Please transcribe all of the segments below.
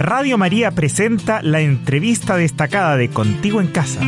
Radio María presenta la entrevista destacada de Contigo en Casa.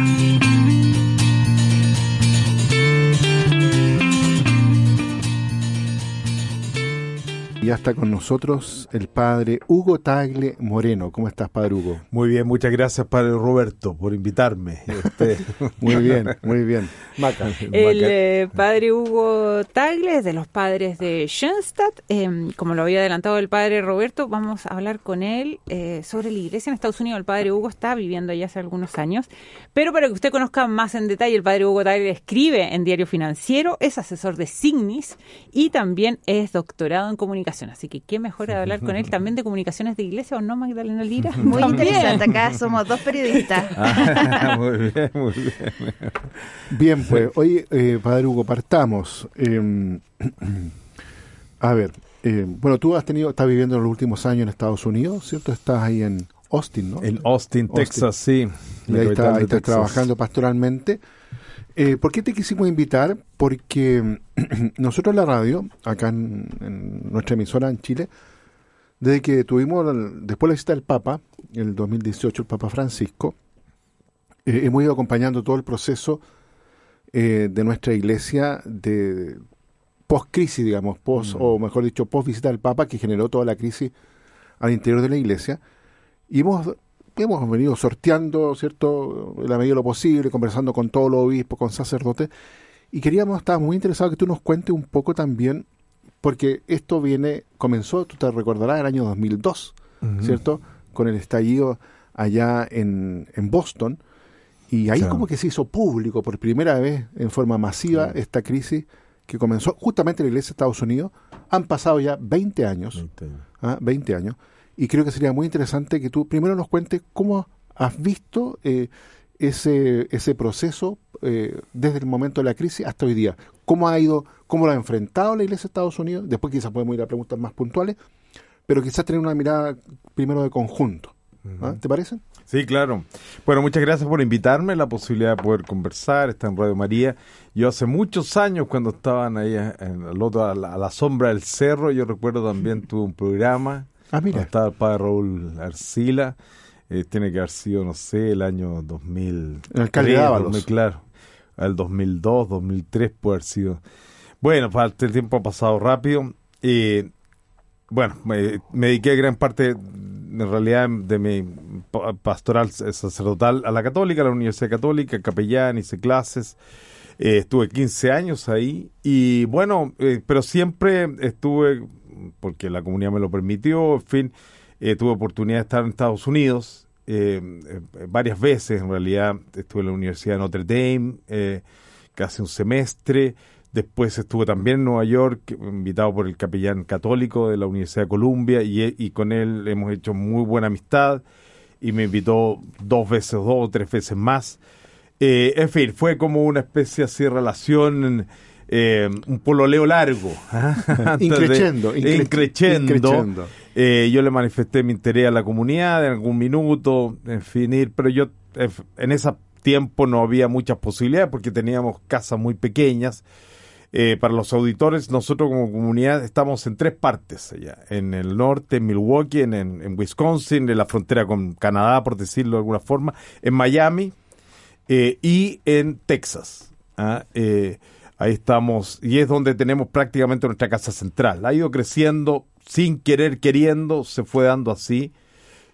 Ya está con nosotros el padre Hugo Tagle Moreno. ¿Cómo estás, padre Hugo? Muy bien, muchas gracias, padre Roberto, por invitarme. muy bien, muy bien. Maca. El eh, padre Hugo Tagle es de los padres de Schoenstatt. Em, como lo había adelantado el padre Roberto, vamos a hablar con él eh, sobre la iglesia en Estados Unidos. El padre Hugo está viviendo allá hace algunos años. Pero para que usted conozca más en detalle, el padre Hugo Tagle escribe en Diario Financiero, es asesor de Signis y también es doctorado en comunicación Así que qué mejor de hablar con él también de comunicaciones de iglesia o no, Magdalena Lira. Muy interesante, acá somos dos periodistas. Ah, muy bien, muy bien. Bien, pues, hoy, eh, Padre Hugo, partamos. Em, a ver, eh, bueno, tú has tenido, estás viviendo en los últimos años en Estados Unidos, ¿cierto? Estás ahí en Austin, ¿no? En Austin, Texas, sí. Y ahí, estás trabajando pastoralmente. Eh, ¿Por qué te quisimos invitar? Porque nosotros en la radio, acá en, nuestra emisora en Chile, desde que tuvimos, después de la visita del Papa, el 2018, el Papa Francisco, eh, hemos ido acompañando todo el proceso eh, de nuestra iglesia de post-crisis, digamos, post, mm. o mejor dicho, post-visita del Papa, que generó toda la crisis al interior de la iglesia. Y hemos hemos venido sorteando, ¿cierto?, en la medida de lo posible, conversando con todos los obispos, con sacerdotes, y queríamos, estar muy interesados que tú nos cuentes un poco también, porque esto viene, comenzó, tú te recordarás, el año 2002, ¿cierto?, con el estallido allá en, en Boston, y ahí como que se hizo público por primera vez en forma masiva esta crisis que comenzó justamente en la Iglesia de Estados Unidos. Han pasado ya 20 años. 20 años. ¿ah? 20 años y creo que sería muy interesante que tú primero nos cuentes cómo has visto eh, ese, ese proceso eh, desde el momento de la crisis hasta hoy día. ¿Cómo ha ido, cómo lo ha enfrentado la Iglesia de Estados Unidos? Después quizás podemos ir a preguntas más puntuales, pero quizás tener una mirada primero de conjunto. ¿ah? ¿Te parece? Sí, claro. Bueno, muchas gracias por invitarme, la posibilidad de poder conversar, estar en Radio María. Yo hace muchos años, cuando estaban ahí en el otro, a la, a la sombra del cerro, yo recuerdo también tuve un programa Ah, mira. Está el padre Raúl Arcila. Eh, tiene que haber sido, no sé, el año 2000. El alcalde Ábalos. Claro. El 2002, 2003 puede haber sido. Bueno, el tiempo ha pasado rápido. y bueno, me, dediqué gran parte, en realidad, de mi pastoral sacerdotal a la católica, a la Universidad Católica, capellán, hice clases. Eh, estuve 15 años ahí y bueno, eh, pero siempre estuve porque la comunidad me lo permitió, en fin, eh, tuve oportunidad de estar en Estados Unidos eh, eh, varias veces, en realidad estuve en la Universidad de Notre Dame casi un semestre, después estuve también en Nueva York, invitado por el capellán católico de la Universidad de Columbia y, y con él hemos hecho muy buena amistad y me invitó dos veces, dos o tres veces más. en fin, fue como una especie así de relación eh, un pololeo largo. ¿ah? increchendo, increchendo. Eh, yo le manifesté mi interés a la comunidad en algún minuto, en fin, pero yo en ese tiempo no había muchas posibilidades porque teníamos casas muy pequeñas. Eh, para los auditores, nosotros como comunidad estamos en tres partes allá, en el norte, en Milwaukee, en, en, Wisconsin, en la frontera con Canadá, por decirlo de alguna forma, en Miami y en Texas. ¿ah? Ahí estamos, y es donde tenemos prácticamente nuestra casa central. Ha ido creciendo sin querer, queriendo, se fue dando así.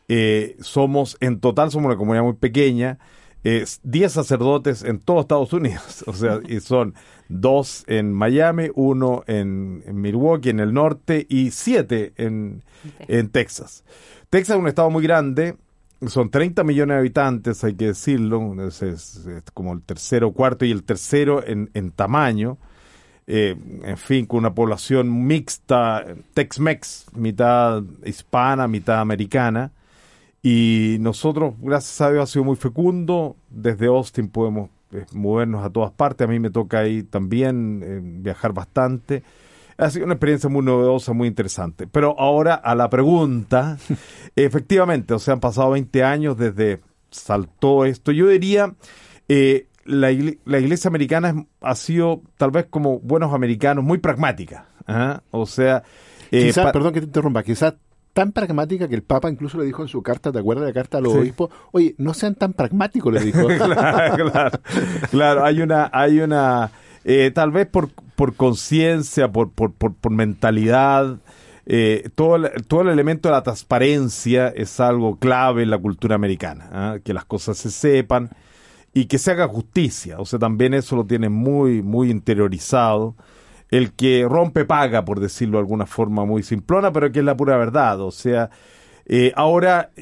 Eh, somos, en total, somos una comunidad muy pequeña. 10 sacerdotes en todo Estados Unidos. O sea, y son dos en Miami, uno en, Milwaukee, en el norte, y siete en, en Texas. Texas es un estado muy grande, son 30 millones de habitantes, hay que decirlo, es, como el tercero, cuarto y el tercero en, en tamaño. Eh, en fin, con una población mixta, Tex-Mex, mitad hispana, mitad americana. Y nosotros, gracias a Dios, ha sido muy fecundo. Desde Austin podemos eh, movernos a todas partes. A mí me toca ahí también eh, viajar bastante. Ha sido una experiencia muy novedosa, muy interesante. Pero ahora a la pregunta, efectivamente, o sea, han pasado 20 años desde saltó esto. Yo diría, eh, la, iglesia americana ha sido tal vez como buenos americanos, muy pragmática. ¿ah? O sea... Eh, perdón que te interrumpa, quizás tan pragmática que el Papa incluso le dijo en su carta, ¿te acuerdas de la carta a los obispos? Oye, no sean tan pragmáticos, le dijo. claro, claro, hay una, hay una, eh, tal vez por, por conciencia, por, por, por, mentalidad, eh, todo, el, todo el elemento de la transparencia es algo clave en la cultura americana, ¿ah? que las cosas se sepan y que se haga justicia, o sea, también eso lo tiene muy, muy interiorizado el que rompe paga, por decirlo de alguna forma muy simplona, pero que es la pura verdad. O sea, eh, ahora,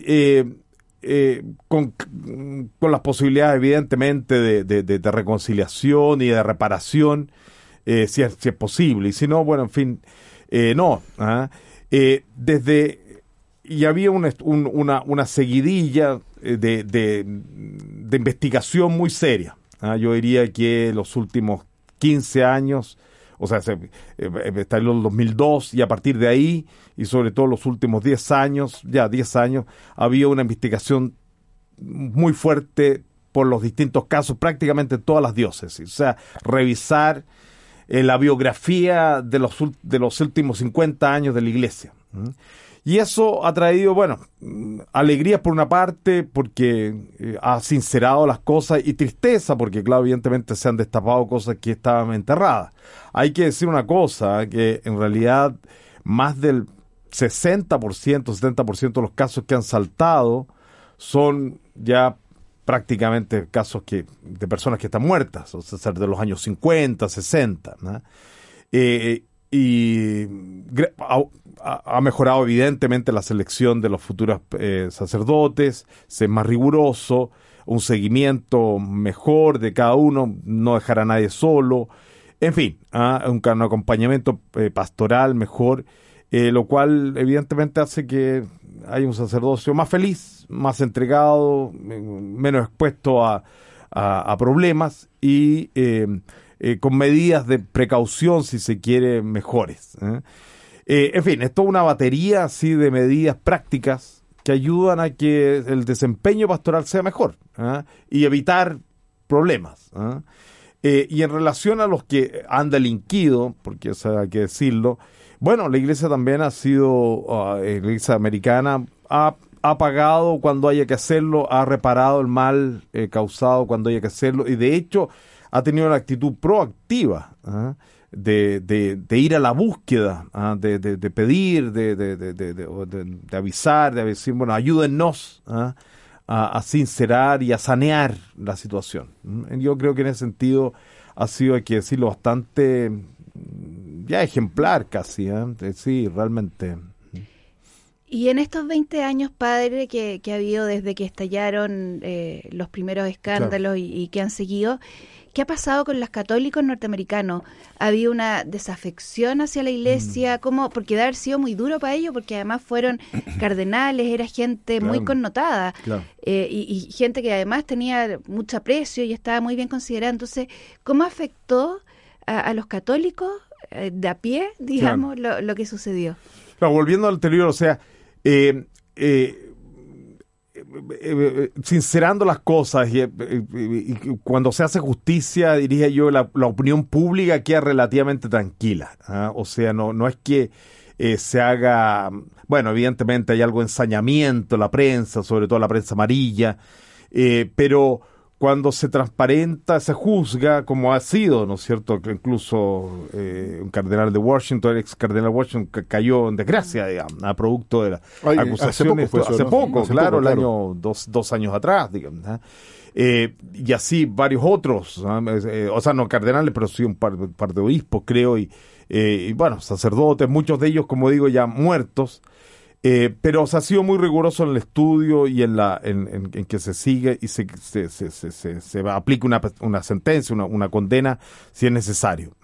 eh, con, con, las posibilidades evidentemente de, de, reconciliación y de reparación, si es, si, es, posible. Y si no, bueno, en fin, no. ¿ah? desde... Y había una, una, seguidilla de, de, investigación muy seria. ¿ah? Yo diría que los últimos 15 años o sea, se, eh, en el 2002 y a partir de ahí, y sobre todo los últimos 10 años, ya 10 años, había una investigación muy fuerte por los distintos casos, prácticamente todas las diócesis. O sea, revisar eh, la biografía de los, de los últimos 50 años de la iglesia. Y eso ha traído, bueno, alegría por una parte, porque eh, ha sincerado las cosas, y tristeza, porque, claro, evidentemente se han destapado cosas que estaban enterradas. Hay que decir una cosa, que en realidad más del 60%, 70% de los casos que han saltado son ya prácticamente casos que de personas que están muertas, o sea, de los años 50, 60. Eh, y ha, mejorado evidentemente la selección de los futuros eh, sacerdotes, ser más riguroso, un seguimiento mejor de cada uno, no dejar a nadie solo, en fin, ¿ah? un, acompañamiento eh, pastoral mejor, eh, lo cual evidentemente hace que haya un sacerdocio más feliz, más entregado, menos expuesto a, a problemas y con medidas de precaución, si se quiere, mejores. Eh, en fin, es toda una batería así de medidas prácticas que ayudan a que el desempeño pastoral sea mejor y evitar problemas. Eh, y en relación a los que han delinquido, porque eso hay que decirlo, bueno, la iglesia también ha sido, ah, la iglesia americana ha, pagado cuando haya que hacerlo, ha reparado el mal eh, causado cuando haya que hacerlo y de hecho ha tenido una actitud proactiva de, de, ir a la búsqueda, ¿ah? de, de, pedir, de, de, avisar, de decir, bueno, ayúdennos ¿ah? a, sincerar y a sanear la situación. ¿Mm? Yo creo que en ese sentido ha sido, hay que decirlo, bastante mm, ya ejemplar casi, ¿eh? sí, realmente. Y en estos 20 años, padre, que, que ha habido desde que estallaron eh, los primeros escándalos y, y, que han seguido, ¿Qué ha pasado con los católicos norteamericanos? ¿Ha habido una desafección hacia la iglesia? Mm. ¿Cómo? Porque debe haber sido muy duro para ellos, porque además fueron cardenales, era gente muy connotada eh, y, gente que además tenía mucho aprecio y estaba muy bien considerada. Entonces, ¿cómo afectó a, los católicos eh, de a pie, digamos, lo, que sucedió? volviendo al anterior, o sea, eh, sincerando las cosas y, cuando se hace justicia, diría yo, la, opinión pública queda relativamente tranquila. ¿ah? O sea, no, no es que eh, se haga, bueno, evidentemente hay algo de ensañamiento, la prensa, sobre todo la prensa amarilla, eh, pero cuando se transparenta, se juzga como ha sido, ¿no es cierto? Que incluso eh, un cardenal de Washington, el ex cardenal de Washington, cayó en desgracia, digamos, a producto de las acusaciones. Hace poco, claro, el año, dos, dos años atrás, digamos. Eh, y así varios otros, eh, o sea, no cardenales, pero sí un par, par de obispos, creo, y, y bueno, sacerdotes, muchos de ellos, como digo, ya muertos. Eh, pero se ha sido muy riguroso en el estudio y en la en, que se sigue y se, se, se, se, se aplica una, una sentencia, una, una, condena si es necesario.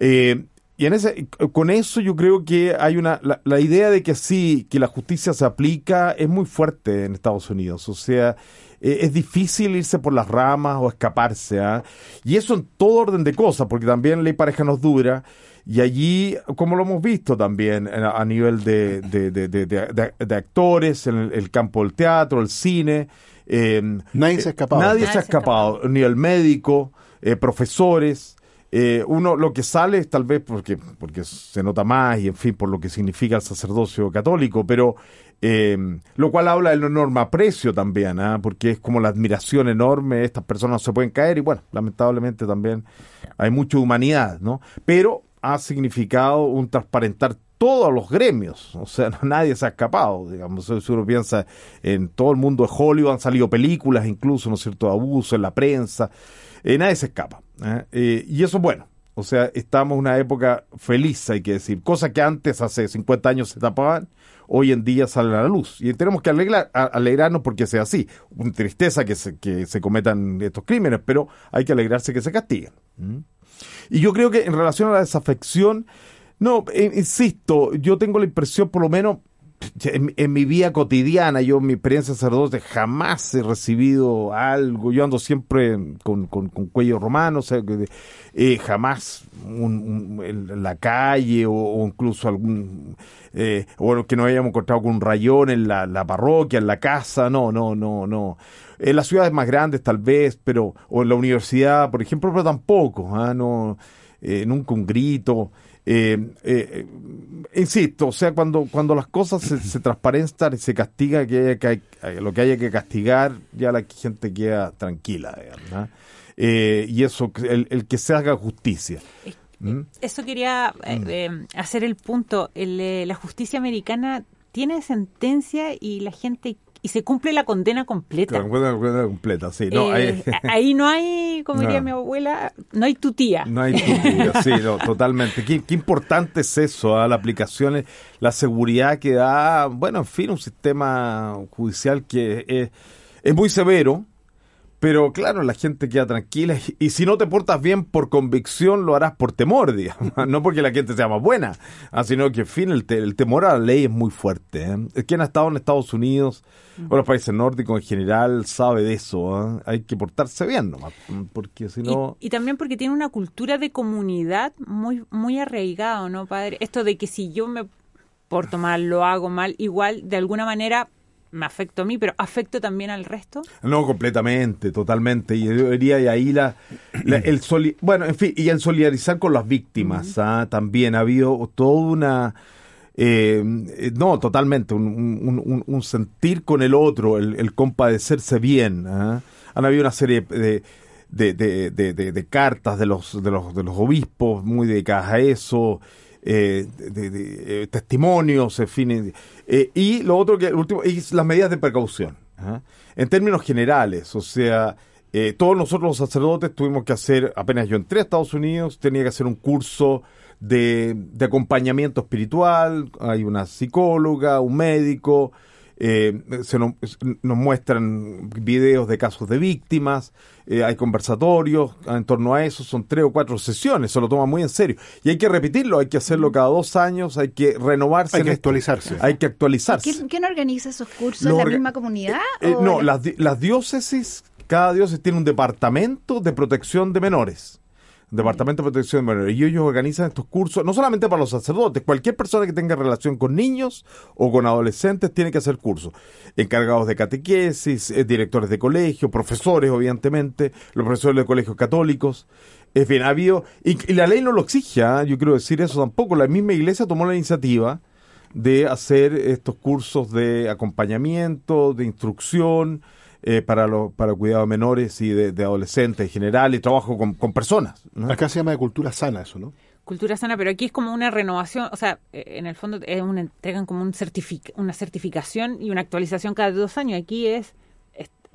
Eh, y en ese, con eso yo creo que hay una, la, idea de que sí, que la justicia se aplica es muy fuerte en Estados Unidos. O sea, eh, es difícil irse por las ramas o escaparse. ¿ah? Y eso en todo orden de cosas, porque también ley pareja nos dura. Y allí, como lo hemos visto también a nivel de, de, actores, en el, campo del teatro, el cine. Em, nadie se ha escapado. Nadie, se ha escapado, ni el médico, eh, profesores. Eh, uno lo que sale es tal vez porque, porque se nota más y en fin por lo que significa el sacerdocio católico, pero eh, lo cual habla del enorme aprecio también, ¿ah? porque es como la admiración enorme, estas personas no se pueden caer y bueno, lamentablemente también hay mucha humanidad, ¿no? Pero ha significado un transparentar todos los gremios, o sea, nadie se ha escapado, digamos, si uno piensa en todo el mundo de Hollywood, han salido películas incluso, ¿no es cierto?, de abuso en la prensa, eh, nadie se escapa, ¿eh? y eso es bueno, o sea, estamos en una época feliz, hay que decir, cosas que antes, hace 50 años, se tapaban, hoy en día salen a la luz. Y tenemos que alegrarnos porque sea así. Una tristeza que se, que se cometan estos crímenes, pero hay que alegrarse que se castiguen. Y yo creo que en relación a la desafección, no, eh, insisto, yo tengo la impresión, por lo menos, en, mi vida cotidiana, yo en mi experiencia sacerdote jamás he recibido algo, yo ando siempre con, con, cuello romano, o sea, eh, jamás en la calle o, incluso algún, eh, que no hayamos encontrado con un rayón en la, la, parroquia, en la casa, no, no, no, no. En las ciudades más grandes tal vez, pero, o en la universidad, por ejemplo, pero tampoco, ¿ah? no, eh, nunca un grito. Eh, eh, insisto, o sea, cuando, cuando las cosas se, se transparentan y se castiga que, que lo que haya que castigar, ya la gente queda tranquila. Eh, y eso, el, el, que se haga justicia. ¿Mm? Eso quería eh, mm. hacer el punto. El, la justicia americana tiene sentencia y la gente y se cumple la condena completa. La condena completa, sí. No, eh, ahí no hay, como diría mi abuela, no hay tu tía. No hay tu tía, sí, no, totalmente. Qué, importante es eso, ¿ah? la aplicación, la seguridad que da, bueno, en fin, un sistema judicial que es, es muy severo, pero claro, la gente queda tranquila y si no te portas bien por convicción, lo harás por temor, digamos. No porque la gente sea más buena, ah, sino que, en fin, el, el, temor a la ley es muy fuerte. ¿eh? Quien ha estado en Estados Unidos o los países nórdicos en general sabe de eso. ¿eh? Hay que portarse bien nomás, porque si no... Y, también porque tiene una cultura de comunidad muy, muy arraigada, ¿no, padre? Esto de que si yo me porto mal, lo hago mal, igual, de alguna manera me afecto a mí, pero afecto también al resto. No, completamente, totalmente. Y yo diría, y ahí la, el bueno, en fin, y el solidarizar con las víctimas, ¿ah? también ha habido toda una, eh, no, totalmente, un, un, sentir con el otro, el, compadecerse bien. ¿ah? Han habido una serie de, de, de, de, cartas de los, de, los, de los obispos muy dedicadas a eso. Eh, de, eh, testimonios, en fin. Eh, y lo otro que, el último, es las medidas de precaución. ¿ah? En términos generales, o sea, todos nosotros los sacerdotes tuvimos que hacer, apenas yo entré a Estados Unidos, tenía que hacer un curso de, de acompañamiento espiritual, hay una psicóloga, un médico, eh, se nos, muestran videos de casos de víctimas, eh, hay conversatorios en torno a eso, son tres o cuatro sesiones, se lo toma muy en serio. Y hay que repetirlo, hay que hacerlo cada dos años, hay que renovarse. Hay que actualizarse. Hay que actualizarse. ¿Quién, organiza esos cursos? ¿La misma comunidad? Eh, no, las, las diócesis, cada diócesis tiene un departamento de protección de menores. Departamento de Protección de Menores. Y ellos organizan estos cursos, no solamente para los sacerdotes, cualquier persona que tenga relación con niños o con adolescentes tiene que hacer cursos. Encargados de catequesis, eh, directores de colegio, profesores, obviamente, los profesores de colegios católicos. En fin, ha habido. Y, la ley no lo exige, ¿ah? yo quiero decir eso tampoco. La misma iglesia tomó la iniciativa de hacer estos cursos de acompañamiento, de instrucción eh, para, lo, para cuidado de menores y de, adolescentes en general y trabajo con, personas. Acá se llama de cultura sana eso, ¿no? Cultura sana, pero aquí es como una renovación, o sea, eh, en el fondo es una, entregan como un una certificación y una actualización cada dos años. Aquí es,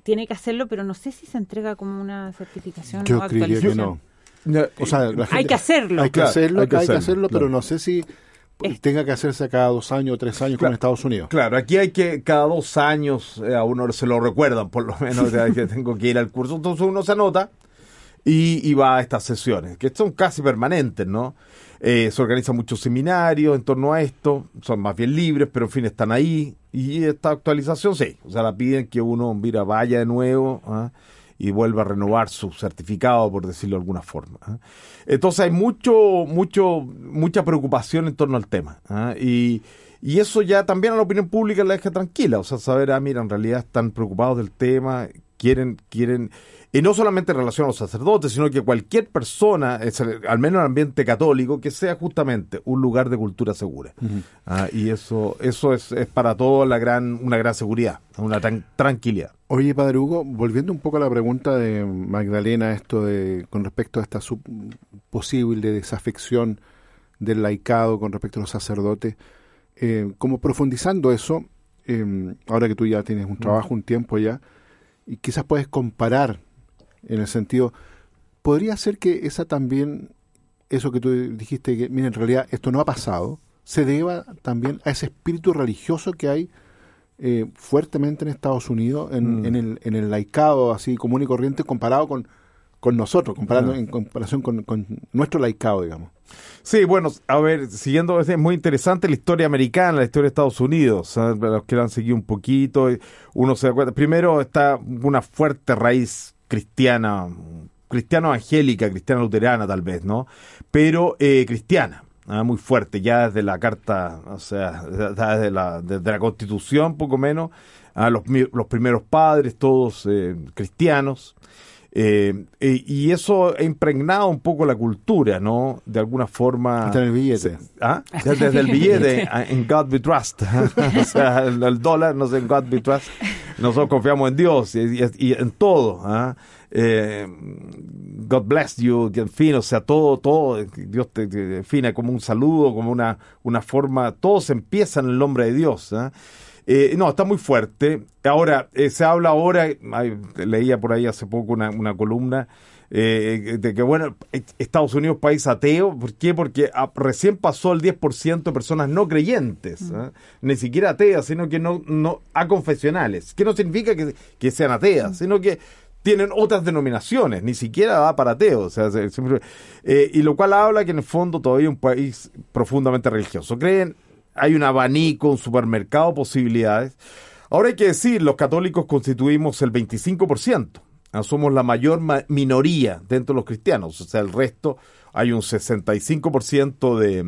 tiene que hacerlo, pero no sé si se entrega como una certificación o actualización. Que no. O sea, hay que hacerlo. Hay que hacerlo, hay que, hacerlo, pero no sé si tenga que hacerse cada dos años o tres años como en Estados Unidos. Claro, aquí hay que cada dos años eh, a uno se lo recuerdan, por lo menos, que tengo que ir al curso. Entonces uno se anota y, va a estas sesiones, que son casi permanentes, ¿no? Eh, se organizan muchos seminarios en torno a esto, son más bien libres, pero en fin están ahí. Y esta actualización, sí, o sea, la piden que uno, mira, vaya de nuevo. ¿ah? Y vuelva a renovar su certificado, por decirlo de alguna forma. ¿eh? Entonces hay mucho, mucho, mucha preocupación en torno al tema. ¿eh? Y, eso ya también a la opinión pública la deja tranquila. O sea, saber, ah, mira, en realidad están preocupados del tema, quieren, quieren, y no solamente en relación a los sacerdotes, sino que cualquier persona, al menos en el ambiente católico, que sea justamente un lugar de cultura segura. Ah, y eso, eso es, es para todos la gran, una gran seguridad, una tranquilidad. Oye, Padre Hugo, volviendo un poco a la pregunta de Magdalena, esto de con respecto a esta posible desafección del laicado con respecto a los sacerdotes, eh, como profundizando eso, eh, ahora que tú ya tienes un trabajo, un tiempo ya, y quizás puedes comparar en el sentido, podría ser que esa también, eso que tú dijiste, que mira, en realidad esto no ha pasado, se deba también a ese espíritu religioso que hay eh, fuertemente en Estados Unidos, en, mm. en, el, en el laicado así común y corriente comparado con, con nosotros, comparando ah. en comparación con, con, nuestro laicado, digamos. Sí, bueno, a ver, siguiendo, es muy interesante la historia americana, la historia de Estados Unidos, los que la han seguido un poquito, uno se da cuenta, primero está una fuerte raíz cristiana, cristiano angélica, cristiana luterana tal vez, ¿no? Pero eh, cristiana, ¿ah? muy fuerte, ya desde la carta, o sea, desde la, desde la constitución, poco menos, a los, los primeros padres, todos eh, cristianos. Eh, y eso ha impregnado un poco la cultura, ¿no? De alguna forma. Hasta el billete. ¿Ah? Desde, el billete, en God we trust. o sea, el, dólar, no sé, en God we trust. Nosotros confiamos en Dios y, en todo. ¿ah? Eh, God bless you, en fin, o sea, todo, todo, Dios te, define como un saludo, como una, una forma, todo se empieza en el nombre de Dios. ¿ah? Eh, no, está muy fuerte. Ahora, eh, se habla ahora, leía por ahí hace poco una, una columna, eh, de que, bueno, Estados Unidos es país ateo. ¿Por qué? Porque ah, recién pasó el 10% de personas no creyentes, mm. ¿ah? ni siquiera ateas, sino que no, no a confesionales. Que no significa que, que sean ateas, mm. sino que tienen otras denominaciones, ni siquiera va para ateos. O sea, y lo cual habla que en el fondo todavía es un país profundamente religioso. Creen hay un abanico, un supermercado de posibilidades. Ahora hay que decir, los católicos constituimos el 25%. Ah, somos la mayor minoría dentro de los cristianos. O sea, el resto hay un 65% de,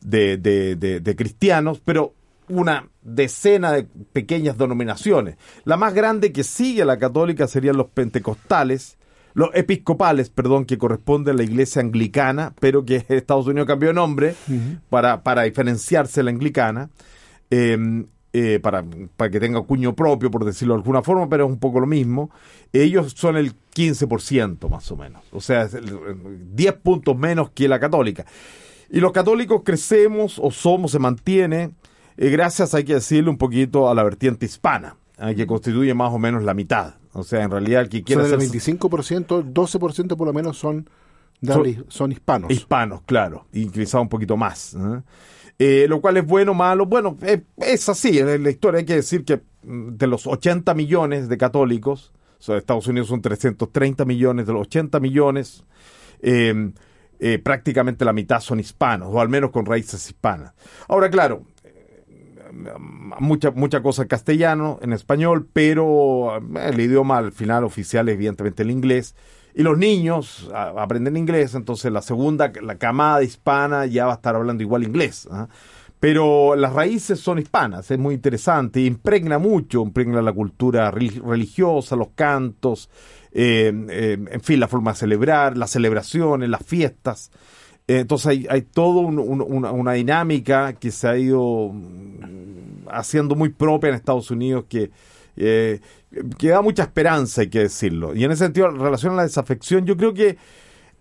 de, de, de, cristianos, pero una decena de pequeñas denominaciones. La más grande que sigue a la católica serían los pentecostales, los episcopales, perdón, que corresponde a la iglesia anglicana, pero que Estados Unidos cambió de nombre para, para diferenciarse de la anglicana, em, eh, para, para que tenga cuño propio, por decirlo de alguna forma, pero es un poco lo mismo. Ellos son el 15% más o menos, o sea, 10 puntos menos que la católica. Y los católicos crecemos o somos, se mantiene, eh, gracias, hay que decirle, un poquito a la vertiente hispana, eh, que constituye más o menos la mitad. O sea, en realidad el que quiere hacer... el 25%, 12% por lo menos son, son, hispanos. Hispanos, claro, y quizá un poquito más. ¿eh? Eh, lo cual es bueno o malo. Bueno, es así, en la historia hay que decir que mm, de los 80 millones de católicos, o sea, Estados Unidos son 330 millones, de los 80 millones, eh, prácticamente la mitad son hispanos, o al menos con raíces hispanas. Ahora, claro, mucha, mucha cosa en castellano, en español, pero eh, el idioma al final oficial es evidentemente el inglés. Y los niños aprenden inglés, entonces la segunda, la camada hispana ya va a estar hablando igual inglés. ¿ah? Pero las raíces son hispanas, es muy interesante, impregna mucho, impregna la cultura religiosa, los cantos, eh, eh, en fin, la forma de celebrar, las celebraciones, las fiestas. Entonces hay, hay toda una, dinámica que se ha ido mm, haciendo muy propia en Estados Unidos que, eh, que da mucha esperanza, hay que decirlo. Y en ese sentido, en relación a la desafección, yo creo que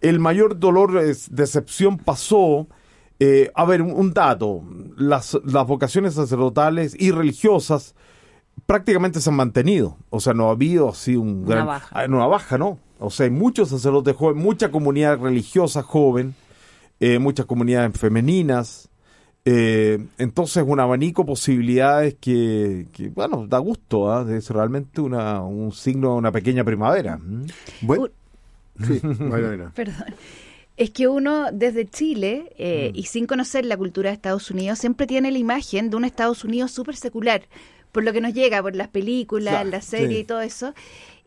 el mayor dolor, es, decepción pasó. Eh, a ver, un, dato, las, las vocaciones sacerdotales y religiosas prácticamente se han mantenido. O sea, no ha habido así un gran... Una baja. Una baja, ¿no? O sea, hay muchos sacerdotes jóvenes, mucha comunidad religiosa joven eh, muchas comunidades femeninas. Eh, entonces, un abanico de posibilidades que, bueno, da gusto, ¿ah? es realmente una, un signo de una pequeña primavera. ¿Mm? Bueno, Perdón. Es que uno desde Chile eh, mm. y sin conocer la cultura de Estados Unidos siempre tiene la imagen de un Estados Unidos súper secular, por lo que nos llega, por las películas, la serie y todo eso.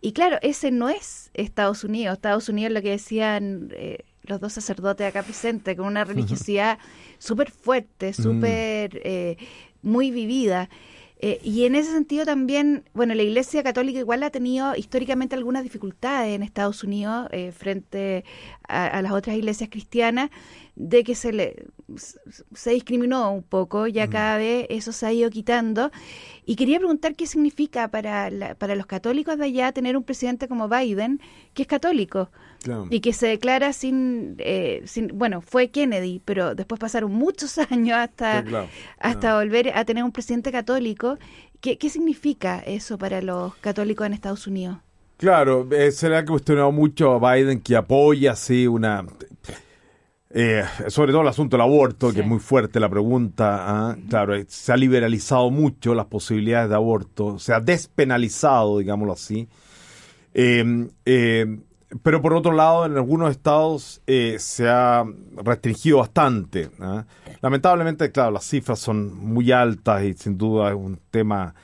Y claro, ese no es Estados Unidos. Estados Unidos, lo que decían los dos sacerdotes acá presentes, con una religiosidad súper fuerte, mm. súper, eh, muy vivida. Eh, y en ese sentido también, bueno, la Iglesia Católica igual ha tenido históricamente algunas dificultades en Estados Unidos eh, frente a, las otras iglesias cristianas, de que se le se discriminó un poco, ya cada vez eso se ha ido quitando. Y quería preguntar qué significa para, para los católicos de allá tener un presidente como Biden, que es católico. Y que se declara sin, eh, sin, bueno, fue Kennedy, pero después pasaron muchos años hasta, hasta volver a tener un presidente católico. ¿Qué, ¿Qué significa eso para los católicos en Estados Unidos? Claro, eh, se le ha cuestionado mucho a Biden que apoya así una... Eh, sobre todo el asunto del aborto, que es muy fuerte la pregunta. ¿ah? Claro, se ha liberalizado mucho las posibilidades de aborto, se ha despenalizado, digámoslo así. Eh, eh pero por otro lado, en algunos estados eh, se ha restringido bastante. ¿ah? Lamentablemente, claro, las cifras son muy altas y sin duda es un tema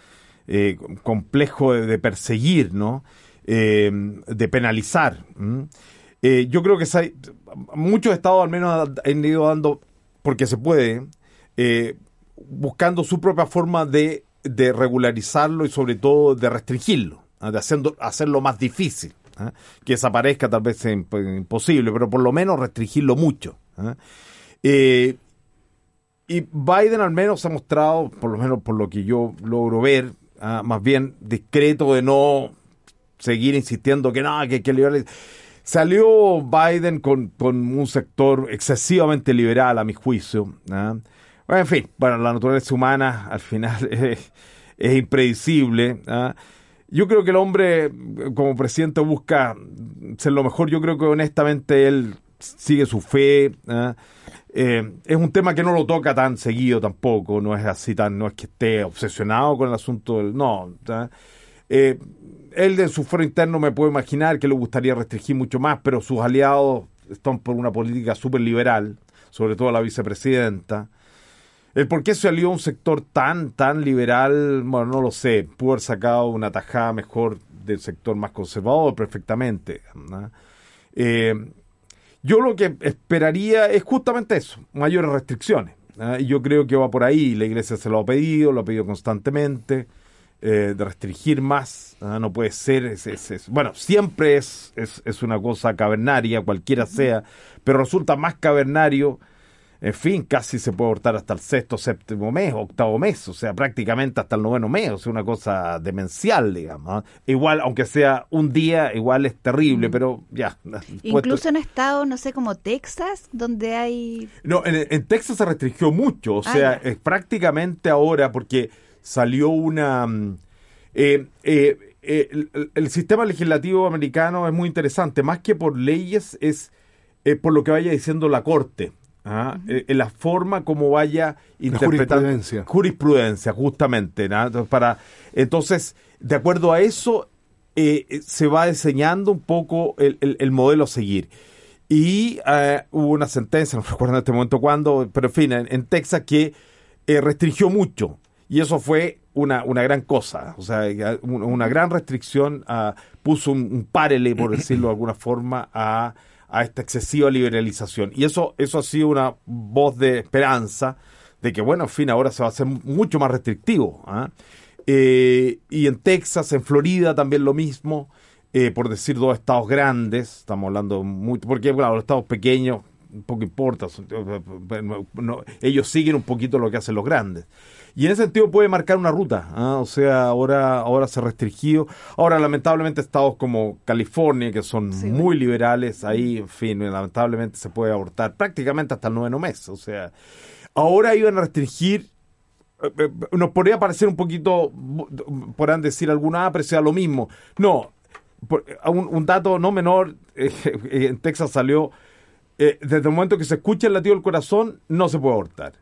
eh, complejo de, perseguir, ¿no? Eh, de penalizar. yo creo que hay, muchos estados al menos han ido dando, porque se puede, buscando su propia forma de, regularizarlo y sobre todo de restringirlo, ¿ah? de haciendo, hacerlo más difícil. ¿ah? que desaparezca tal vez imposible, pero por lo menos restringirlo mucho. ¿ah? Eh, y Biden al menos ha mostrado, por lo menos por lo que yo logro ver, más bien discreto de no seguir insistiendo que no, que, que Salió Biden con, con, un sector excesivamente liberal, a mi juicio. Bueno, en fin, bueno, la naturaleza humana al final es, es impredecible. Yo creo que el hombre, como presidente, busca ser lo mejor. Yo creo que honestamente él sigue su fe. ¿ah? Eh, es un tema que no lo toca tan seguido tampoco. No es así tan, no es que esté obsesionado con el asunto del. No. ¿ah? Eh, él de su foro interno me puedo imaginar que le gustaría restringir mucho más, pero sus aliados están por una política súper liberal, sobre todo la vicepresidenta. El por qué salió un sector tan, tan liberal, bueno, no lo sé. Pudo haber sacado una tajada mejor del sector más conservador perfectamente. Eh, yo lo que esperaría es justamente eso, mayores restricciones. Y yo creo que va por ahí. La iglesia se lo ha pedido, lo ha pedido constantemente, eh, de restringir más. No puede ser. bueno, siempre es, es, es una cosa cavernaria, cualquiera sea, pero resulta más cavernario en fin, casi se puede abortar hasta el sexto, séptimo mes, octavo mes, o sea, prácticamente hasta el noveno mes, o sea, una cosa demencial, digamos. Igual, aunque sea un día, igual es terrible, mm. pero ya. Incluso en estados, no sé, como Texas, donde hay... No, en, Texas se restringió mucho, o ah, sea, es prácticamente ahora, porque salió una... Mm, eh, eh, eh, el, el, sistema legislativo americano es muy interesante, más que por leyes, es por lo que vaya diciendo la Corte. ¿ah? Eh, en la forma como vaya interpretando jurisprudencia. jurisprudencia justamente entonces, para entonces de acuerdo a eso eh, eh, se va diseñando un poco el, el, modelo a seguir y hubo una sentencia no recuerdo en este momento cuándo pero en fin en, Texas que restringió mucho y eso fue una, una gran cosa, o sea, una gran restricción, puso un, un párele, por decirlo de alguna forma, a a esta excesiva liberalización. Y eso, eso ha sido una voz de esperanza de que, bueno, en fin, ahora se va a hacer mucho más restrictivo. ¿ah? Eh, y en Texas, en Florida también lo mismo, eh, por decir dos estados grandes, estamos hablando mucho, porque bueno, los estados pequeños poco importa, ellos siguen un poquito lo que hacen los grandes. Y en ese sentido puede marcar una ruta, ¿ah? o sea, ahora, ahora se ha restringido. Ahora, lamentablemente, estados como California, que son muy liberales, ahí, en fin, lamentablemente se puede abortar prácticamente hasta el noveno mes. O sea, ahora iban a restringir eh, eh, nos podría parecer un poquito, podrán decir alguna, pero sea lo mismo. No, un, un dato no menor, en Texas salió eh, desde el momento que se escucha el latido del corazón, no se puede abortar.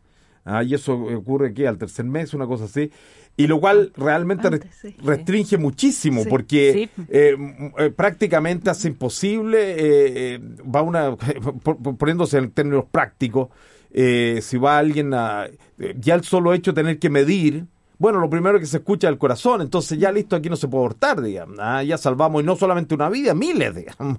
Ah, y eso ocurre que al tercer mes, una cosa así. Y lo cual realmente restringe muchísimo, porque eh, eh, prácticamente hace imposible, va una, poniéndose en términos prácticos, si va alguien a, ya el solo hecho de tener que medir, bueno, lo primero que se escucha es el corazón, entonces ya listo, aquí no se puede abortar, digamos. Ah, ya salvamos, y no solamente una vida, miles, digamos.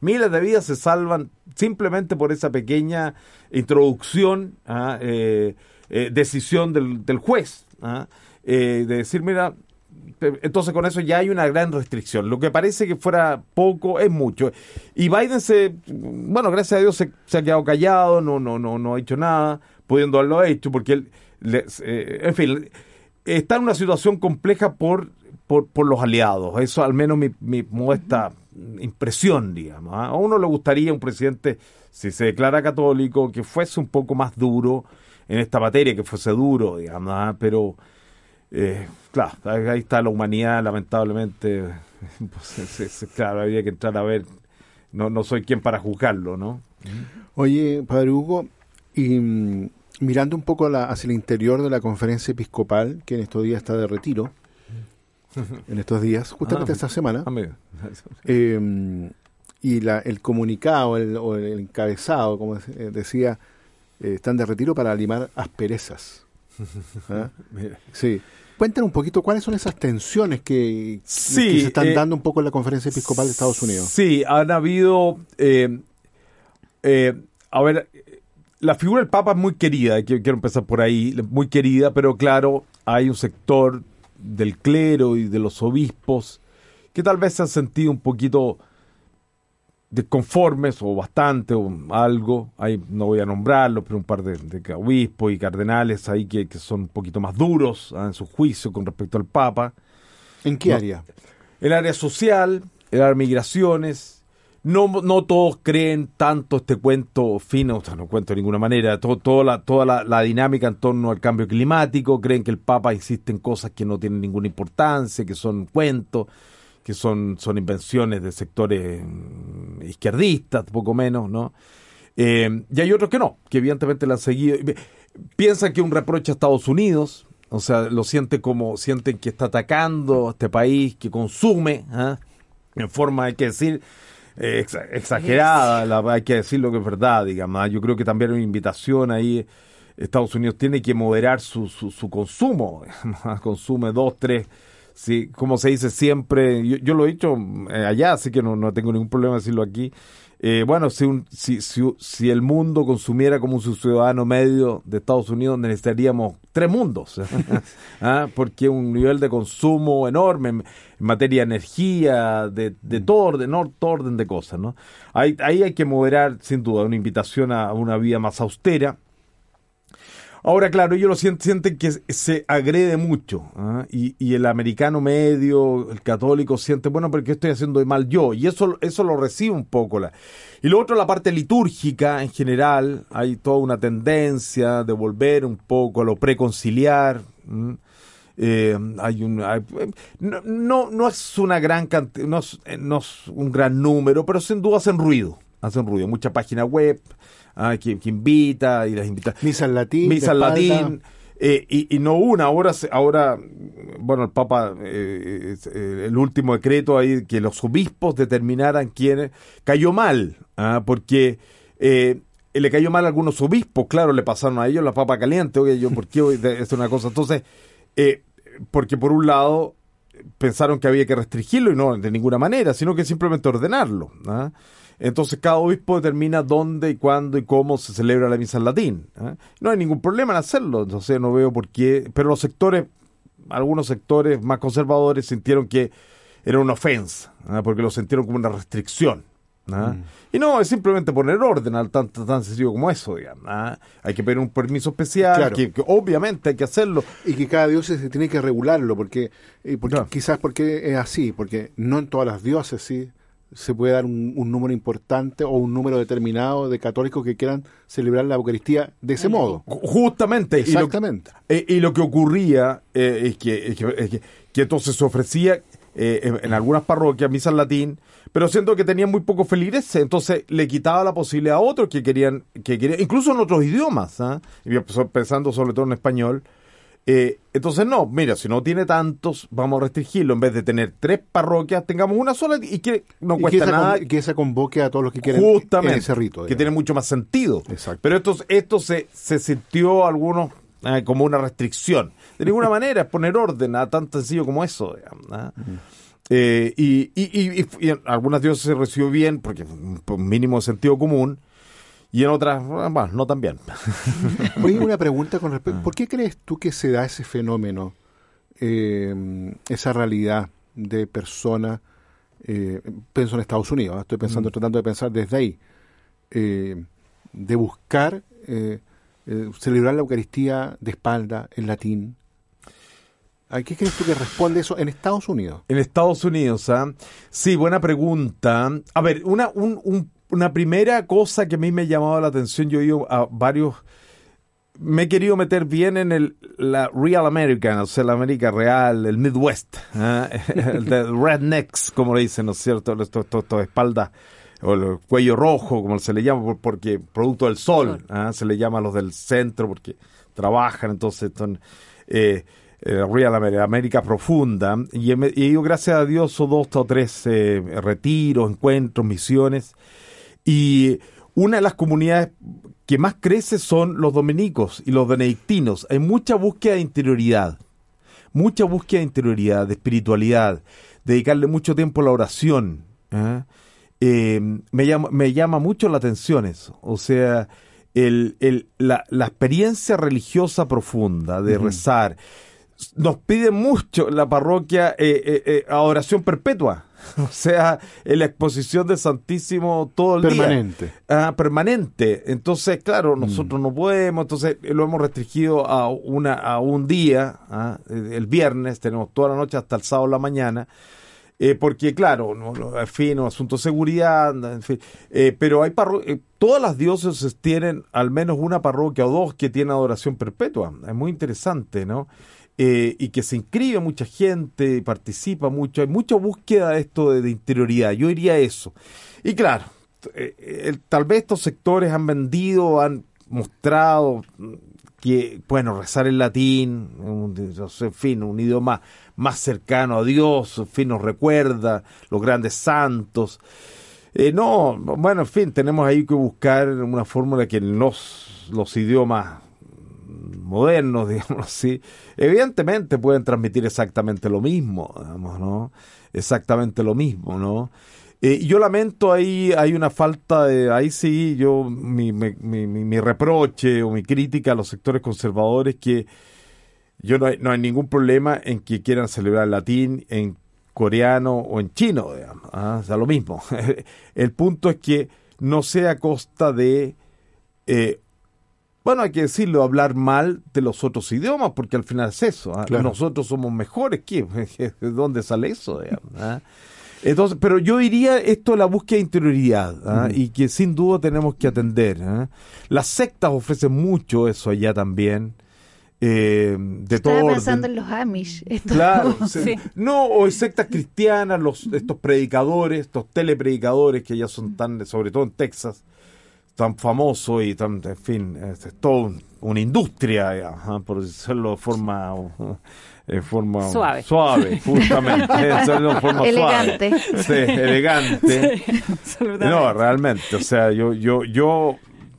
miles de vidas se salvan simplemente por esa pequeña introducción, ah, eh, eh, decisión del, del juez. Ah, de decir, mira, entonces con eso ya hay una gran restricción. Lo que parece que fuera poco es mucho. Y Biden se, bueno, gracias a Dios se, ha quedado callado, no, no, no, no ha hecho nada, pudiendo haberlo hecho, porque él, eh, en fin, está en una situación compleja por, por, los aliados. Eso al menos mi, mi modesta impresión, digamos. ¿ah? A uno le gustaría un presidente, si se declara católico, que fuese un poco más duro en esta materia, que fuese duro, digamos, ¿ah? pero eh, claro, ahí está la humanidad, lamentablemente. Pues, claro, había que entrar a ver. No, no soy quien para juzgarlo, ¿no? Oye, Padre Hugo, y mm, mirando un poco hacia el interior de la conferencia episcopal, que en estos días está de retiro, en estos días, justamente ah, esta semana, eh, y la, el comunicado el, o el encabezado, como eh, decía, eh, están de retiro para limar asperezas. ¿Ah? Sí. Cuéntanos un poquito cuáles son esas tensiones que, se están eh, dando un poco en la conferencia episcopal de Estados Unidos. Sí, han habido... A ver, la figura del Papa es muy querida, quiero empezar por ahí, muy querida, pero claro, hay un sector del clero y de los obispos que tal vez se han sentido un poquito desconformes o bastante o algo, ahí no voy a nombrarlo, pero un par de, obispos y cardenales ahí que, son un poquito más duros ah, en su juicio con respecto al Papa. ¿En qué área? El área social, el área de migraciones. No, no todos creen tanto este cuento fino, o sea, no cuento de ninguna manera, todo, toda, la, toda la, dinámica en torno al cambio climático, creen que el Papa insiste en cosas que no tienen ninguna importancia, que son cuentos que son, son invenciones de sectores mm, izquierdistas, poco menos, ¿no? Eh, y hay otros que no, que evidentemente la han seguido. Piensan que un reproche a Estados Unidos, o sea, lo sienten como, sienten que está atacando a este país, que consume, ¿ah? en forma, hay que decir, exagerada, hay que decir lo que es verdad, digamos. ¿ah? Yo creo que también hay una invitación ahí. Estados Unidos tiene que moderar su, su, su consumo, consume dos, tres Sí, como se dice siempre, yo, lo he dicho eh, allá, así que no, no, tengo ningún problema decirlo aquí. Eh, bueno, si, un, si, si, si, el mundo consumiera como un ciudadano medio de Estados Unidos, necesitaríamos tres mundos, ¿Ah? porque un nivel de consumo enorme en, materia de energía, de, de mm. todo orden, todo orden de cosas. ¿no? Ahí, ahí hay que moderar, sin duda, una invitación a una vida más austera Ahora, claro, ellos lo sienten, que se agrede mucho. ¿ah? Y, el americano medio, el católico, siente, bueno, pero ¿qué estoy haciendo mal yo? Y eso, eso lo recibe un poco. La... Y lo otro, la parte litúrgica en general, hay toda una tendencia de volver un poco a lo preconciliar. Eh, hay un, no, no, es una gran no, no es un gran número, pero sin duda hacen ruido. Hacen ruido. Mucha página web ah, que, invita y las invita. Misa en latín. Misa en latín. Eh, y, no una, ahora, ahora bueno, el Papa, eh, eh, el último decreto ahí, que los obispos determinaran quién cayó mal, ¿ah? porque le cayó mal a algunos obispos, claro, le pasaron a ellos la papa caliente, oye, yo, ¿por qué es una cosa? Entonces, porque por un lado pensaron que había que restringirlo y no de ninguna manera, sino que simplemente ordenarlo. ¿ah? Entonces cada obispo determina dónde y cuándo y cómo se celebra la misa en latín. ¿eh? No hay ningún problema en hacerlo, entonces no veo por qué. Pero los sectores, algunos sectores más conservadores sintieron que era una ofensa, ¿eh? porque lo sintieron como una restricción. ¿eh? Mm. Y no, es simplemente poner orden al tan, tan sencillo como eso, digamos. Hay que pedir un permiso especial, que, obviamente hay que hacerlo. Y que cada diócesis tiene que regularlo, porque, porque quizás porque es así, porque no en todas las diócesis se puede dar un, número importante o un número determinado de católicos que quieran celebrar la Eucaristía de ese modo. Justamente. Exactamente. Y lo, y lo que ocurría eh, es, que, que, entonces se ofrecía eh, en, algunas parroquias misa en latín, pero siento que tenían muy poco feligreses, entonces le quitaba la posibilidad a otros que querían, que querían incluso en otros idiomas, ¿ah? pensando sobre todo en español, eh, entonces, no, mira, si no tiene tantos, vamos a restringirlo. En vez de tener tres parroquias, tengamos una sola y que no cuesta nada. que se convoque a todos los que quieren Justamente, ese rito. Que tiene mucho más sentido. Exacto. Pero esto, esto se, se sintió algunos eh, como una restricción. De ninguna manera es poner orden a tan sencillo como eso. ¿ah? Eh, y, y, y, algunas dioses se recibió bien, porque por mínimo sentido común, y en otras, bueno, no tan bien. Oye, una pregunta con respecto, ¿por qué crees tú que se da ese fenómeno eh, esa realidad de personas, eh, pienso en Estados Unidos, ¿eh? estoy pensando, mm. tratando de pensar desde ahí, de buscar celebrar la Eucaristía de espalda, en latín, ¿A qué crees tú que responde eso en Estados Unidos? En Estados Unidos, ¿ah? Sí, buena pregunta. A ver, una, una primera cosa que a mí me ha llamado la atención, yo he ido a varios me he querido meter bien en el, la Real American, o sea, la América real, el Midwest, ¿eh? el de rednecks, como le dicen, ¿no es cierto? Estos esto, espalda o el cuello rojo, como se le llama, porque producto del sol, ¿eh? se le llama a los del centro porque trabajan, entonces son eh, eh Real America, América profunda, y he, ido, gracias a Dios, dos o tres retiros, encuentros, misiones, y una de las comunidades que más crece son los dominicos y los benedictinos. Hay mucha búsqueda de interioridad, mucha búsqueda de interioridad, de espiritualidad, dedicarle mucho tiempo a la oración. ¿eh? Eh, me, llama, me llama mucho la atención eso. O sea, el, el, la, la, experiencia religiosa profunda de rezar. Nos pide mucho la parroquia eh, a oración perpetua. O sea, en la exposición de Santísimo todo el permanente. día. Ah, permanente. Entonces, claro, mm. nosotros no podemos, entonces lo hemos restringido a una a un día, ¿ah? el viernes, tenemos toda la noche hasta el sábado en la mañana. Eh, porque claro, no, en fin, asunto de seguridad, en fin, eh, pero hay eh, todas las diócesis tienen al menos una parroquia o dos que tienen adoración perpetua, es muy interesante, ¿no? Eh, y que se inscribe mucha gente, participa mucho, hay mucha búsqueda de esto de, interioridad, yo diría eso. Y claro, eh, tal vez estos sectores han vendido, han mostrado que, bueno, rezar en latín, en fin, un idioma más cercano a Dios, en fin, nos recuerda los grandes santos. Eh, no, bueno, en fin, tenemos ahí que buscar una fórmula que los, los idiomas modernos, digamos así, evidentemente pueden transmitir exactamente lo mismo, digamos, ¿no? Exactamente lo mismo, ¿no? Eh, yo lamento ahí, hay una falta de, ahí sí, yo, mi, mi, mi, reproche o mi crítica a los sectores conservadores que yo no hay, no hay ningún problema en que quieran celebrar el latín en coreano o en chino, digamos, ¿ah? o sea, lo mismo. el punto es que no sea a costa de eh, bueno, hay que decirlo, hablar mal de los otros idiomas, porque al final es eso. ¿ah? Nosotros somos mejores. ¿Qué? ¿De dónde sale eso? ¿ah? Entonces, pero yo diría esto de la búsqueda de interioridad ¿ah? y que sin duda tenemos que atender. Las sectas ofrecen mucho eso allá también. Eh, de Estaba todo pensando en los Amish. Claro, no, o sectas cristianas, los, estos predicadores, estos telepredicadores que ya son tan, sobre todo en Texas, tan famoso y tan, en fin, es, todo una industria, por decirlo de forma, en forma suave, suave justamente, forma elegante. Suave. Sí, elegante. no, realmente, o sea, yo, yo, yo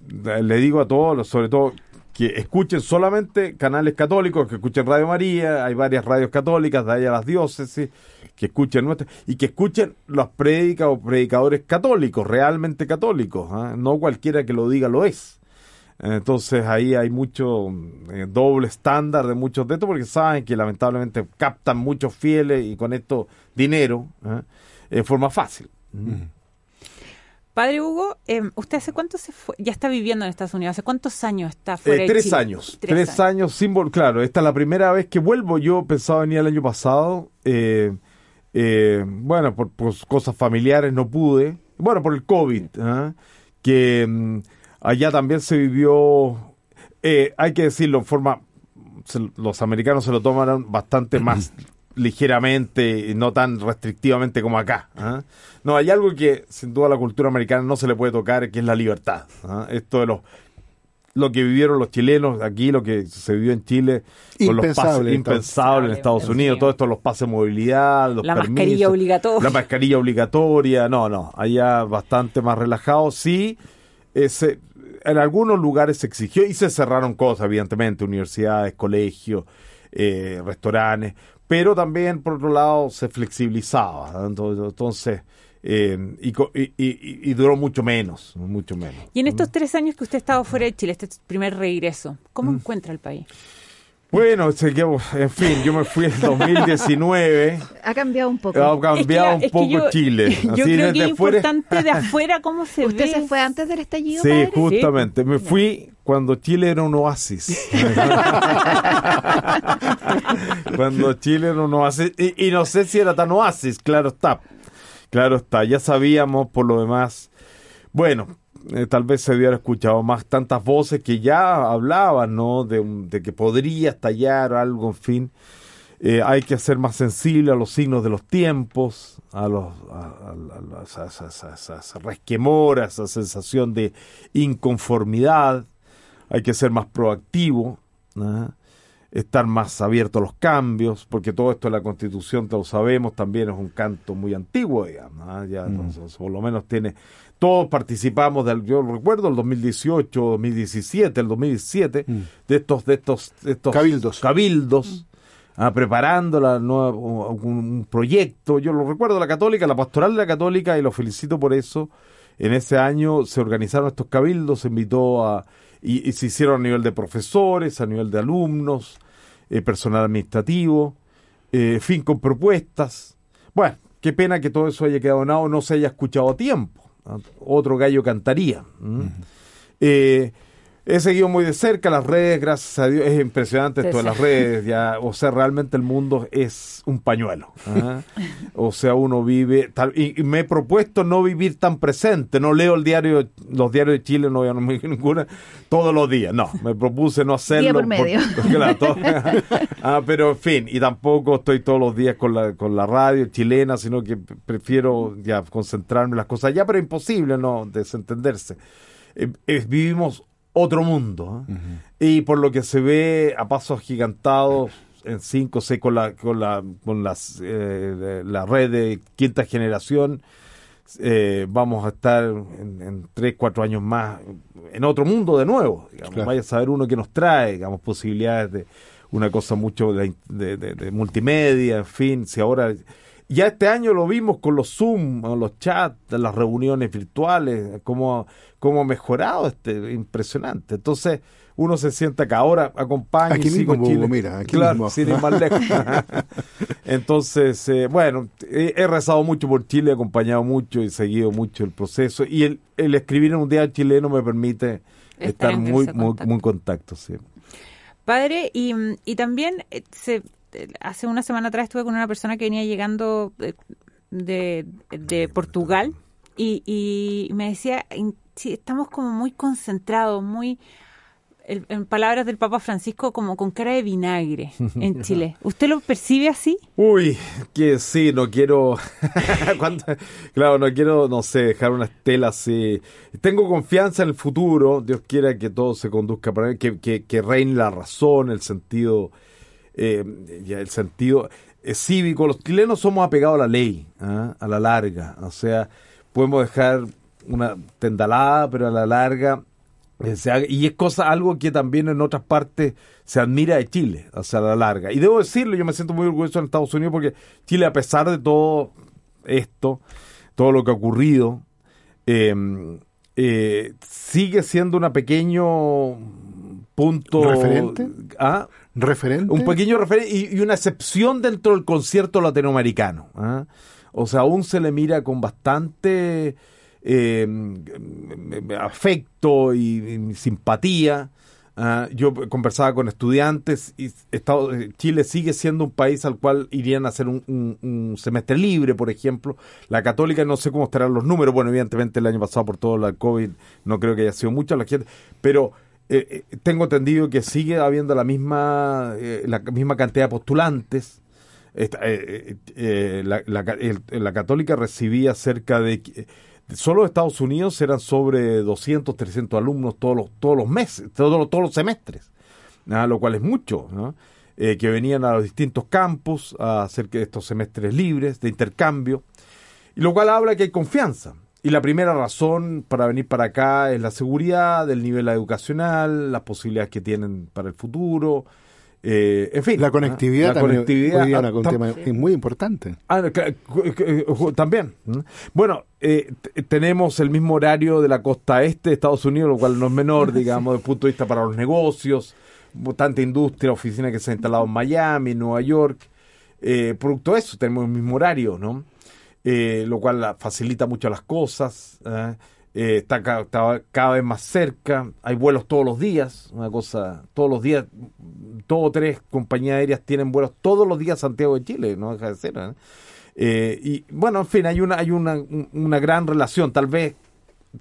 le digo a todos, sobre todo que escuchen solamente canales católicos, que escuchen Radio María, hay varias radios católicas, de ahí a las diócesis, que escuchen nuestra, y que escuchen los prédicas o predicadores católicos, realmente católicos, ¿ah? no cualquiera que lo diga lo es. Entonces ahí hay mucho eh, doble estándar de muchos de estos porque saben que lamentablemente captan muchos fieles y con esto dinero ¿ah? en forma fácil. Mm. Padre Hugo, em, ¿usted hace cuánto se fue? Ya está viviendo en Estados Unidos. ¿Hace cuántos años está fuera eh, tres Años, tres, años. sin Claro, esta es la primera vez que vuelvo. Yo pensaba venir el año pasado. Eh, eh, bueno, por, cosas familiares no pude. Bueno, por el COVID. ¿ah? Que em, allá también se vivió. hay que decirlo en forma. los americanos se lo tomaron bastante más ligeramente y no tan restrictivamente como acá. ¿ah? No, hay algo que sin duda a la cultura americana no se le puede tocar, que es la libertad. ¿ah? Esto de los lo que vivieron los chilenos aquí, lo que se vivió en Chile, con los pases impensables en Estados Unidos, todo esto, los pases de movilidad, los la mascarilla obligatoria. La mascarilla obligatoria, no, no, allá bastante más relajado. Sí, ese, en algunos lugares se exigió y se cerraron cosas, evidentemente, universidades, colegios, eh, restaurantes, pero también, por otro lado, se flexibilizaba. Entonces, eh, y, duró mucho menos, mucho menos. Y en estos tres años que usted ha estado fuera de Chile, este primer regreso, ¿cómo mm. encuentra el país? Bueno, en fin, yo me fui en 2019. Ha cambiado un poco. Ha cambiado un poco Chile. Yo creo que es importante de afuera cómo se ¿Usted ve. se fue antes del estallido? Sí, justamente. Me fui cuando Chile era un oasis. cuando Chile era un oasis. Y, y no sé si era tan oasis, claro está. Claro está. Ya sabíamos por lo demás. Bueno, eh, tal vez se hubiera escuchado más tantas voces que ya hablaban, ¿no? De, de que podría estallar algo, en fin. Eh, hay que ser más sensible a los signos de los tiempos, a los a, esa resquemor, a esa sensación de inconformidad. Hay que ser más proactivo, estar más abierto a los cambios, porque todo esto de la Constitución, lo sabemos, también es un canto muy antiguo, digamos, ya mm. por lo menos tiene todos participamos del, yo recuerdo el 2018, 2017, el 2017, mm. de estos, de estos, estos cabildos, cabildos mm. ah, preparando la nueva, un, proyecto. Yo lo recuerdo la católica, la pastoral de la católica, y lo felicito por eso. En ese año se organizaron estos cabildos, se invitó a, y, se hicieron a nivel de profesores, a nivel de alumnos, eh, personal administrativo, eh, fin con propuestas. Bueno, qué pena que todo eso haya quedado en o no se haya escuchado a tiempo otro gallo cantaría. He seguido muy de cerca las redes, gracias a Dios, es impresionante esto de las redes, ya, o sea, realmente el mundo es un pañuelo. ¿ah? O sea, uno vive, tal, y, me he propuesto no vivir tan presente, no leo el diario, los diarios de Chile, no veo ninguna, todos los días, no, me propuse no hacerlo. Día por medio. ah, pero en fin, y tampoco estoy todos los días con la, con la radio chilena, sino que prefiero ya concentrarme en las cosas ya, pero imposible no desentenderse. Eh, eh, vivimos otro mundo. ¿eh? Y por lo que se ve a pasos gigantados en 5 6 con la con la con las eh, la red de quinta generación eh, vamos a estar en, 3 4 años más en otro mundo de nuevo digamos vaya a saber uno que nos trae digamos posibilidades de una cosa mucho de, de multimedia en fin si ahora ya este año lo vimos con los Zoom, los chats, las reuniones virtuales, cómo, cómo ha mejorado este, impresionante. Entonces, uno se sienta acá, ahora acompaña aquí mismo, Chile. mira, aquí claro, mismo. sin ir más lejos. Entonces, eh, bueno, he, rezado mucho por Chile, he acompañado mucho y seguido mucho el proceso. Y el, el escribir en un día chileno me permite estar, muy, muy, muy en contacto. Sí. Padre, y, y también eh, se hace una semana atrás estuve con una persona que venía llegando de, de, Portugal y, y, me decía, estamos como muy concentrados, muy, en palabras del Papa Francisco, como con cara de vinagre en Chile. ¿Usted lo percibe así? Uy, que sí, no quiero, claro, no quiero, no sé, dejar una estela así. Tengo confianza en el futuro, Dios quiera que todo se conduzca para que, que, que reine la razón, el sentido eh, ya el sentido eh, cívico. Los chilenos somos apegados a la ley, ¿ah? a la larga. O sea, podemos dejar una tendalada, pero a la larga. Eh, y es cosa, algo que también en otras partes se admira de Chile, o sea, a la larga. Y debo decirlo, yo me siento muy orgulloso en Estados Unidos porque Chile, a pesar de todo esto, todo lo que ha ocurrido, em, sigue siendo una pequeño punto... ¿Referente? ¿ah? Referente. Un pequeño referente y, una excepción dentro del concierto latinoamericano. ¿ah? O sea, aún se le mira con bastante em, afecto y, simpatía. ¿ah? yo conversaba con estudiantes y Estado, Chile sigue siendo un país al cual irían a hacer un, semestre libre, por ejemplo. La católica no sé cómo estarán los números. Bueno, evidentemente el año pasado por todo la COVID no creo que haya sido mucha la gente, pero eh, eh, tengo entendido que sigue habiendo la misma, eh, la misma cantidad de postulantes. la, la, católica recibía cerca de... Solo Estados Unidos eran sobre 200, 300 alumnos todos los, todos los meses, todos, todos los semestres, lo cual es mucho, que venían a los distintos campos a hacer estos semestres libres de intercambio, y lo cual habla que hay confianza. Y la primera razón para venir para acá es la seguridad, el nivel educacional, las posibilidades que tienen para el futuro. Eh, en fin. La conectividad, la conectividad un tema es muy importante. Ah, también. Bueno, eh, tenemos el mismo horario de la costa este de Estados Unidos, lo cual no es menor, digamos, desde el punto de vista para los negocios, tanta industria, oficina que se ha instalado en Miami, Nueva York. Eh, producto de eso, tenemos el mismo horario, ¿no? Eh, lo cual facilita mucho las cosas. ¿eh? está, cada vez más cerca, hay vuelos todos los días, una cosa, todos los días, dos o tres compañías aéreas tienen vuelos todos los días a Santiago de Chile, no deja de ser. y bueno, en fin, hay una, hay una, una gran relación, tal vez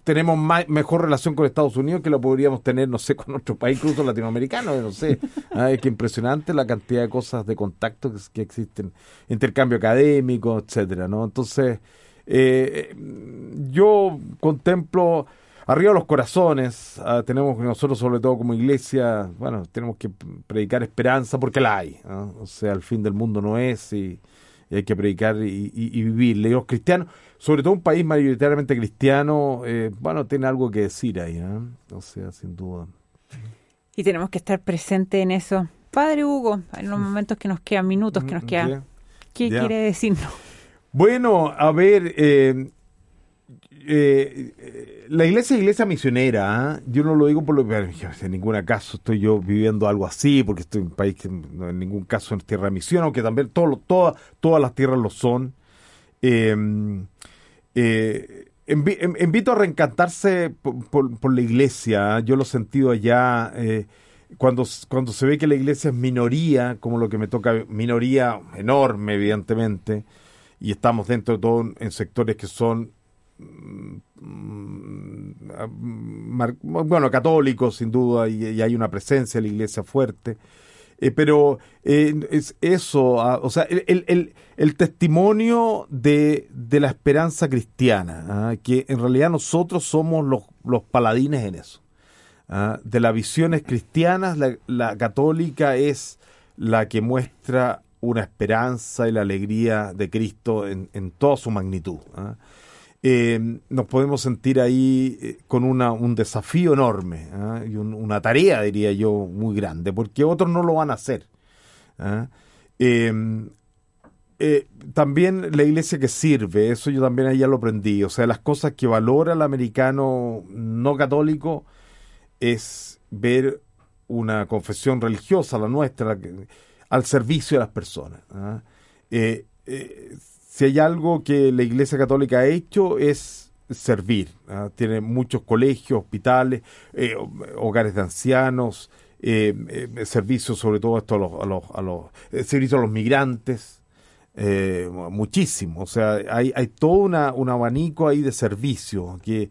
tenemos mejor relación con Estados Unidos que lo podríamos tener, no sé, con otro país, incluso latinoamericano, no sé. Ah, es impresionante la cantidad de cosas de contacto que, existen, intercambio académico, etcétera, ¿no? Entonces, eh, yo contemplo arriba los corazones, ah, tenemos nosotros sobre todo como iglesia, bueno, tenemos que predicar esperanza porque la hay, o sea, el fin del mundo no es y, hay que predicar y, y, vivir. Los cristianos sobre todo un país mayoritariamente cristiano, eh, bueno, tiene algo que decir ahí, ¿eh? o sea, sin duda. Y tenemos que estar presentes en eso. Padre Hugo, en los momentos que nos quedan, minutos que nos mm, quedan, ¿qué quiere decirnos? Bueno, a ver, eh, eh, la iglesia es iglesia misionera. Yo no lo digo por lo que en ningún caso estoy yo viviendo algo así, porque estoy en un país que en ningún caso es tierra de misión, aunque también todo, todas las tierras lo son. Eh, eh, invito a reencantarse por, la iglesia. Yo lo he sentido allá. Eh, cuando, cuando se ve que la iglesia es minoría, como lo que me toca, minoría enorme, evidentemente, y estamos dentro de todo en sectores que son mm, bueno, católicos sin duda, y, hay una presencia de la iglesia fuerte. Eh, pero eh, es eso, ah, o sea, el, el, el testimonio de, de, la esperanza cristiana, ah, que en realidad nosotros somos los, los paladines en eso. Ah, de las visiones cristianas, la, la, católica es la que muestra una esperanza y la alegría de Cristo en, en toda su magnitud. Eh, nos podemos sentir ahí eh, con una, un desafío enorme ¿ah? y una tarea, diría yo, muy grande, porque otros no lo van a hacer. ¿ah? Em, eh, también la iglesia que sirve, eso yo también ya lo aprendí, o sea, las cosas que valora el americano no católico es ver una confesión religiosa, la nuestra, al servicio de las personas. ¿ah? Si hay algo que la Iglesia Católica ha hecho es servir. ¿ah? Tiene muchos colegios, hospitales, eh, hogares de ancianos, eh, eh, servicios sobre todo esto a los, a los, a los servicios a los migrantes, muchísimo. O sea, hay, todo una, un abanico ahí de servicios que,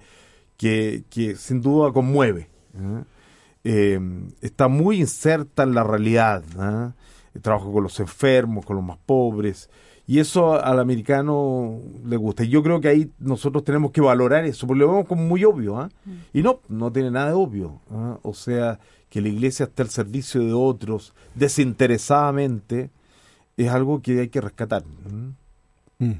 que, que sin duda conmueve. ¿ah? está muy inserta en la realidad. ¿ah? Trabajo con los enfermos, con los más pobres. Y eso al americano le gusta. Y yo creo que ahí nosotros tenemos que valorar eso, porque lo vemos como muy obvio. Mm. Y no, no tiene nada de obvio. ¿ah? O sea, que la iglesia esté al servicio de otros desinteresadamente es algo que hay que rescatar. Mm.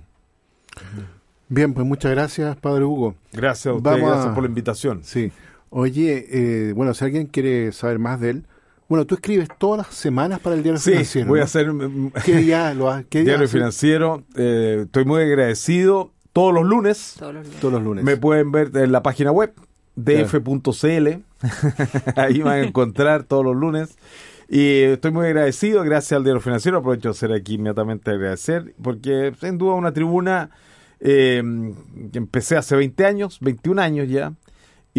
Bien, pues muchas gracias, Padre Hugo. Gracias a usted, gracias por la invitación. Sí. Oye, eh, bueno, si alguien quiere saber más de él, bueno, tú escribes todas las semanas para el Diario sí, Financiero. voy a hacer... ¿Qué día lo? Diario Financiero. Eh, estoy muy agradecido. Todos los lunes. Todos los lunes. Me pueden ver en la página web df.cl. Ahí van a encontrar todos los lunes. Y estoy muy agradecido, gracias al Diario Financiero. Aprovecho de ser aquí inmediatamente agradecer, porque sin duda una tribuna eh, que empecé hace 20 años, 21 años ya,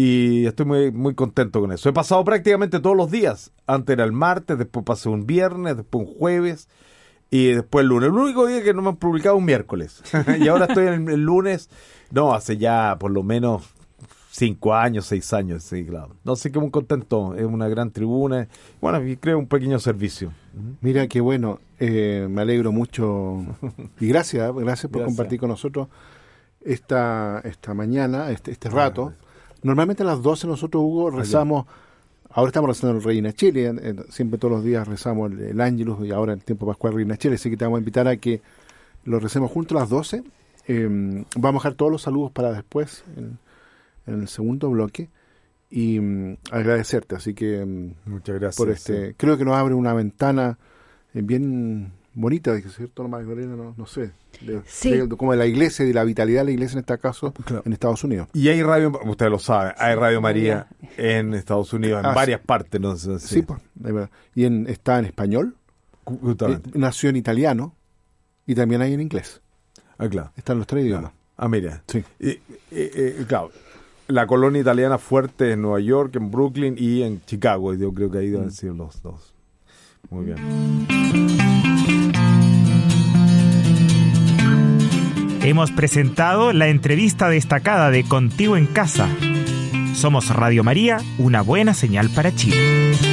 y estoy muy, muy contento con eso. He pasado prácticamente todos los días. Antes era el martes, después pasé un viernes, después un jueves y después el lunes. El único día que no me han publicado un miércoles. y ahora estoy en el, lunes. No, hace ya por lo menos cinco años, seis años, sí, claro. No sé qué muy contento. Es una gran tribuna. Bueno, y creo un pequeño servicio. Mira qué bueno. Eh, me alegro mucho. Y gracias, gracias por compartir con nosotros esta, esta mañana, este, este rato. Normalmente a las 12 nosotros, Hugo, rezamos, ahora estamos rezando el Reina Chile, siempre todos los días rezamos el, el Ángelus y ahora el tiempo pascual Reina Chile, así que te vamos a invitar a que lo recemos juntos a las 12. Em, vamos a dejar todos los saludos para después, en, el segundo bloque, y mm, agradecerte, así que... Mm, Muchas gracias. Por este, Creo que nos abre una ventana eh, bien bonita, de cierto, Magdalena, no, no sé, como de la iglesia, de la vitalidad de la iglesia en este caso, en Estados Unidos. Y hay radio, usted lo sabe, hay Radio María en Estados Unidos, en ah, varias partes, no sé. Sí, pues, y en, está en español, eh, nació en italiano y también hay en inglés. Ah, claro. Están los tres idiomas. Ah, mira. Sí. Y, claro, la colonia italiana fuerte en Nueva York, en Brooklyn y en Chicago. Yo creo que ahí deben mm. ser los dos. Muy bien. Hemos presentado la entrevista destacada de Contigo en Casa. Somos Radio María, una buena señal para Chile.